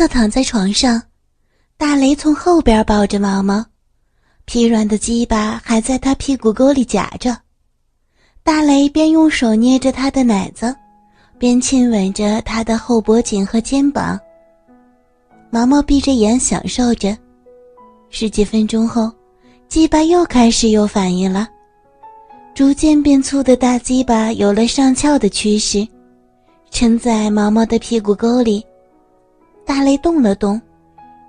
侧躺在床上，大雷从后边抱着毛毛，疲软的鸡巴还在他屁股沟里夹着。大雷边用手捏着他的奶子，边亲吻着他的后脖颈和肩膀。毛毛闭着眼享受着。十几分钟后，鸡巴又开始有反应了，逐渐变粗的大鸡巴有了上翘的趋势，撑在毛毛的屁股沟里。大雷动了动，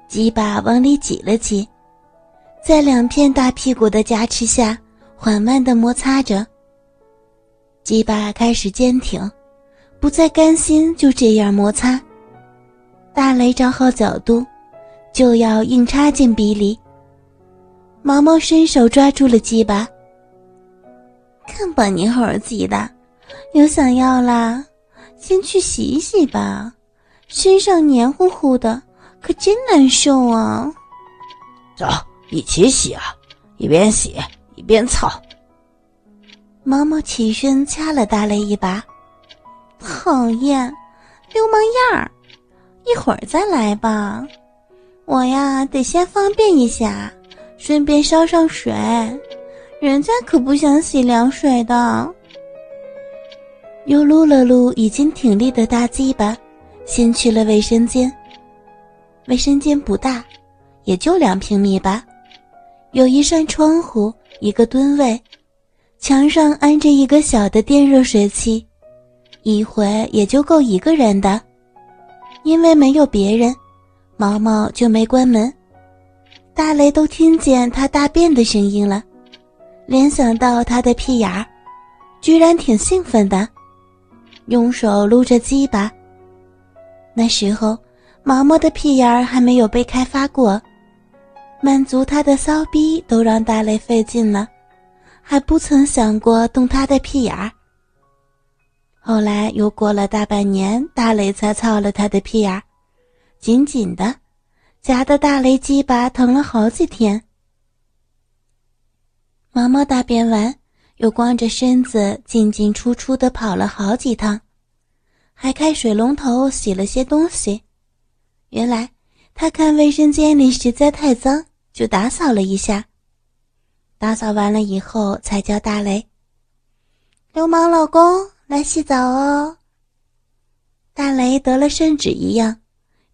鸡巴往里挤了挤，在两片大屁股的加持下，缓慢地摩擦着。鸡巴开始坚挺，不再甘心就这样摩擦。大雷找好角度。就要硬插进鼻里。毛毛伸手抓住了鸡巴，看把你猴急的，有想要啦？先去洗洗吧，身上黏糊糊的，可真难受啊！走，一起洗啊！一边洗一边操。毛毛起身掐了大雷一把，讨厌，流氓样儿，一会儿再来吧。我呀，得先方便一下，顺便烧上水。人家可不想洗凉水的。又撸了撸已经挺立的大鸡巴，先去了卫生间。卫生间不大，也就两平米吧，有一扇窗户，一个蹲位，墙上安着一个小的电热水器，一回也就够一个人的，因为没有别人。毛毛就没关门，大雷都听见他大便的声音了，联想到他的屁眼儿，居然挺兴奋的，用手撸着鸡巴。那时候，毛毛的屁眼儿还没有被开发过，满足他的骚逼都让大雷费劲了，还不曾想过动他的屁眼儿。后来又过了大半年，大雷才操了他的屁眼儿。紧紧的，夹的大雷鸡巴疼了好几天。毛毛大便完，又光着身子进进出出的跑了好几趟，还开水龙头洗了些东西。原来他看卫生间里实在太脏，就打扫了一下。打扫完了以后，才叫大雷：“流氓老公来洗澡哦。”大雷得了圣旨一样。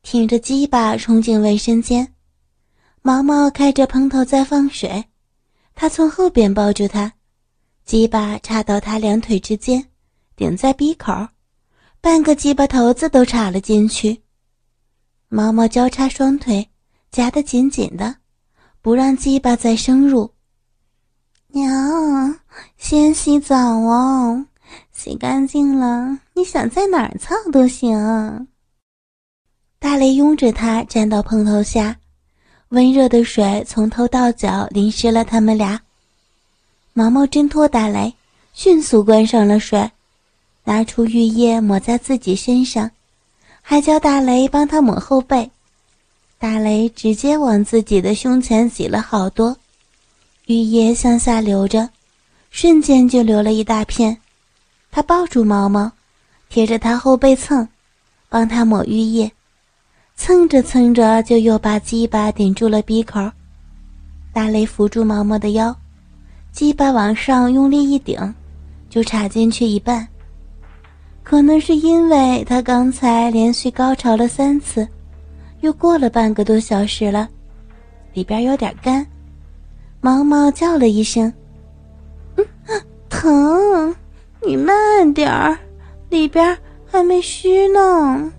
挺着鸡巴冲进卫生间，毛毛开着喷头在放水，他从后边抱住他，鸡巴插到他两腿之间，顶在鼻口，半个鸡巴头子都插了进去。毛毛交叉双腿，夹得紧紧的，不让鸡巴再深入。娘，先洗澡哦，洗干净了，你想在哪儿蹭都行。大雷拥着他站到棚头下，温热的水从头到脚淋湿了他们俩。毛毛挣脱大雷，迅速关上了水，拿出浴液抹在自己身上，还叫大雷帮他抹后背。大雷直接往自己的胸前挤了好多，浴液向下流着，瞬间就流了一大片。他抱住毛毛，贴着他后背蹭，帮他抹浴液。蹭着蹭着，就又把鸡巴顶住了鼻口。大雷扶住毛毛的腰，鸡巴往上用力一顶，就插进去一半。可能是因为他刚才连续高潮了三次，又过了半个多小时了，里边有点干。毛毛叫了一声：“，疼！你慢点儿，里边还没虚呢。”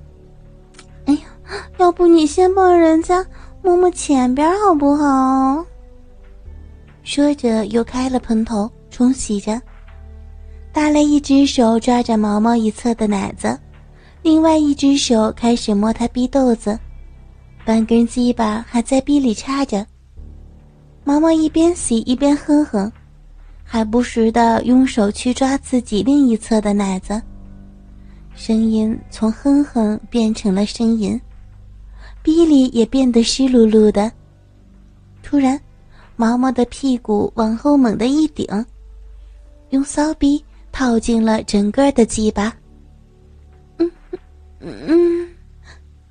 哎呀要不你先帮人家摸摸前边好不好？说着又开了喷头冲洗着。大雷一只手抓着毛毛一侧的奶子，另外一只手开始摸他逼豆子，半根鸡巴还在逼里插着。毛毛一边洗一边哼哼，还不时的用手去抓自己另一侧的奶子，声音从哼哼变成了呻吟。逼里也变得湿漉漉的。突然，毛毛的屁股往后猛地一顶，用骚逼套进了整个的鸡巴。嗯嗯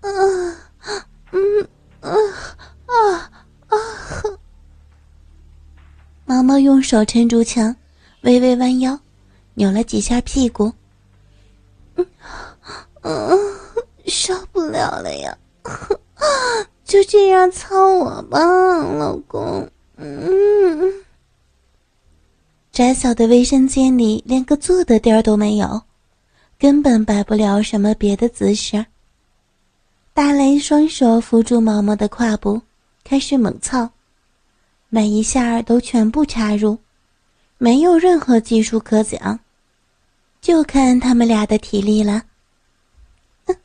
嗯啊嗯啊啊！毛毛用手撑住墙，微微弯腰，扭了几下屁股。嗯嗯，受不了了呀！就这样操我吧，老公。嗯。窄小的卫生间里连个坐的地儿都没有，根本摆不了什么别的姿势。大雷双手扶住毛毛的胯部，开始猛操，每一下都全部插入，没有任何技术可讲，就看他们俩的体力了。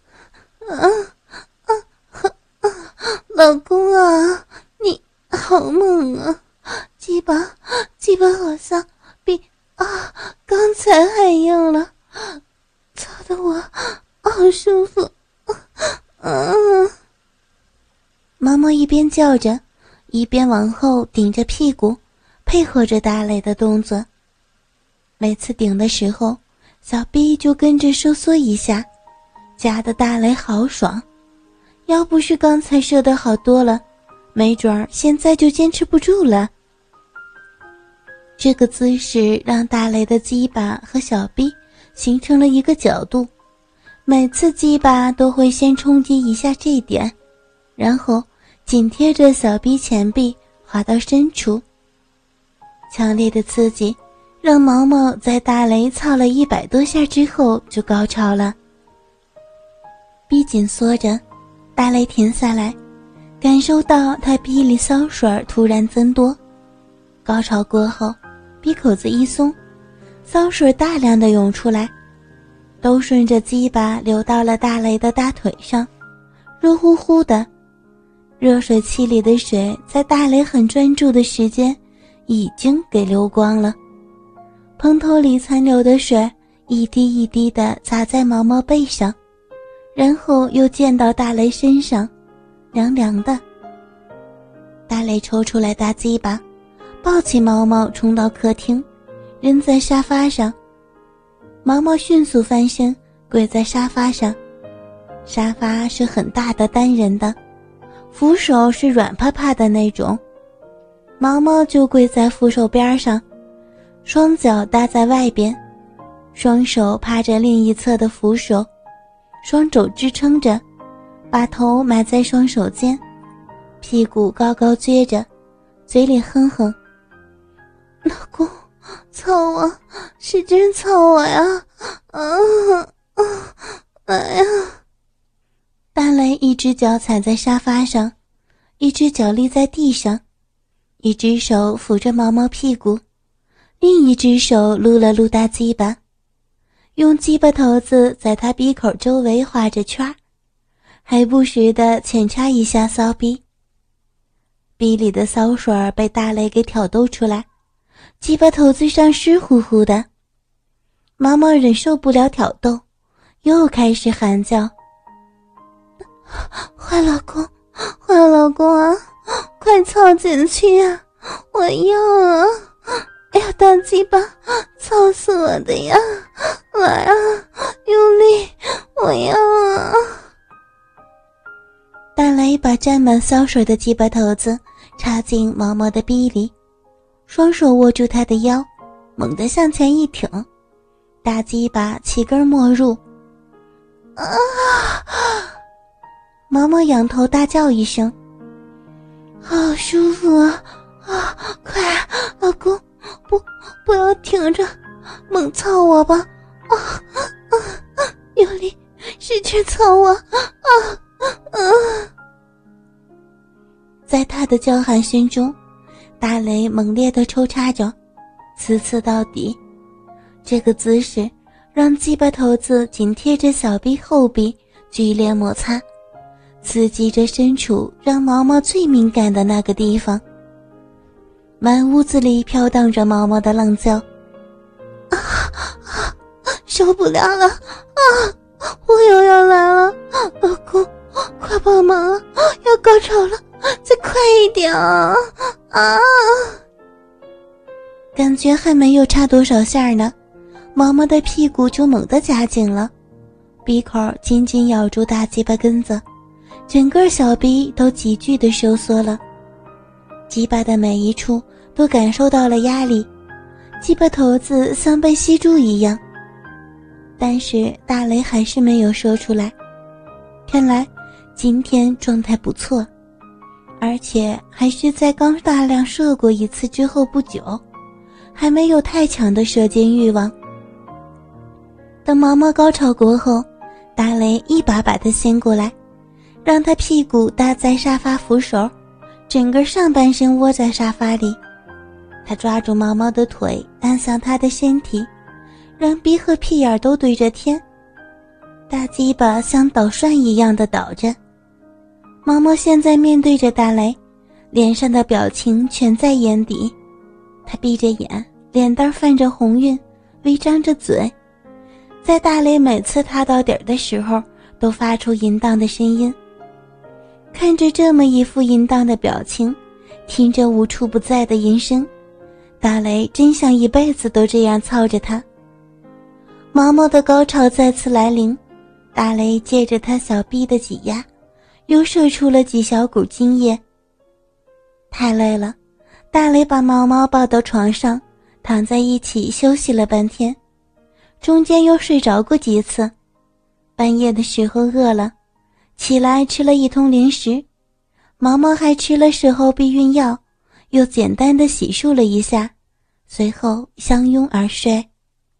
老公啊，你好猛啊！鸡巴，鸡巴好像比啊刚才还硬了，操的我好舒服。嗯，毛毛一边叫着，一边往后顶着屁股，配合着大雷的动作。每次顶的时候，小 B 就跟着收缩一下，夹的大雷好爽。要不是刚才射的好多了，没准儿现在就坚持不住了。这个姿势让大雷的鸡巴和小 B 形成了一个角度，每次鸡巴都会先冲击一下这点，然后紧贴着小 B 前臂滑到深处。强烈的刺激让毛毛在大雷操了一百多下之后就高潮了，B 紧缩着。大雷停下来，感受到他鼻里骚水突然增多。高潮过后，鼻口子一松，骚水大量的涌出来，都顺着鸡巴流到了大雷的大腿上，热乎乎的。热水器里的水在大雷很专注的时间，已经给流光了。喷头里残留的水一滴一滴的砸在毛毛背上。然后又溅到大雷身上，凉凉的。大雷抽出来大鸡巴，抱起毛毛冲到客厅，扔在沙发上。毛毛迅速翻身，跪在沙发上。沙发是很大的单人的，扶手是软趴趴的那种。毛毛就跪在扶手边上，双脚搭在外边，双手趴着另一侧的扶手。双肘支撑着，把头埋在双手间，屁股高高撅着，嘴里哼哼：“老公，操我，使劲操我呀！”啊啊！来呀！大雷一只脚踩在沙发上，一只脚立在地上，一只手扶着毛毛屁股，另一只手撸了撸大鸡巴。用鸡巴头子在他鼻口周围画着圈儿，还不时的浅插一下骚逼。鼻里的骚水被大雷给挑逗出来，鸡巴头子上湿乎乎的。毛毛忍受不了挑逗，又开始喊叫：“坏老公，坏老公啊，快操进去呀！我要啊！”哎呀，大鸡巴，操死我的呀！来啊，用力，我要啊！大雷把沾满骚水的鸡巴头子插进毛毛的逼里，双手握住他的腰，猛地向前一挺，大鸡巴齐根没入。啊！毛毛仰头大叫一声：“好舒服啊！啊，快，老公！”不，不要停着，猛操我吧！啊啊啊！用力，使劲操我！啊啊！在他的叫喊声中，大雷猛烈的抽插着，刺刺到底。这个姿势让鸡巴头子紧贴着小臂后臂剧烈摩擦，刺激着身处让毛毛最敏感的那个地方。满屋子里飘荡着毛毛的浪叫，啊啊！受不了了啊！我又要来了，老公，快帮忙啊！要高潮了，再快一点啊！啊！感觉还没有插多少下呢，毛毛的屁股就猛地夹紧了，鼻口紧紧咬住大鸡巴根子，整个小臂都急剧的收缩了。鸡巴的每一处都感受到了压力，鸡巴头子像被吸住一样。但是大雷还是没有说出来，看来今天状态不错，而且还是在刚大量射过一次之后不久，还没有太强的射精欲望。等毛毛高潮过后，大雷一把把他掀过来，让他屁股搭在沙发扶手，整个上半身窝在沙发里。他抓住毛毛的腿，按向他的身体。让鼻和屁眼都对着天，大鸡巴像捣蒜一样的捣着。毛毛现在面对着大雷，脸上的表情全在眼底。他闭着眼，脸蛋泛着红晕，微张着嘴，在大雷每次踏到底儿的时候，都发出淫荡的声音。看着这么一副淫荡的表情，听着无处不在的淫声，大雷真想一辈子都这样操着他。毛毛的高潮再次来临，大雷借着他小臂的挤压，又射出了几小股精液。太累了，大雷把毛毛抱到床上，躺在一起休息了半天，中间又睡着过几次。半夜的时候饿了，起来吃了一通零食，毛毛还吃了事后避孕药，又简单的洗漱了一下，随后相拥而睡。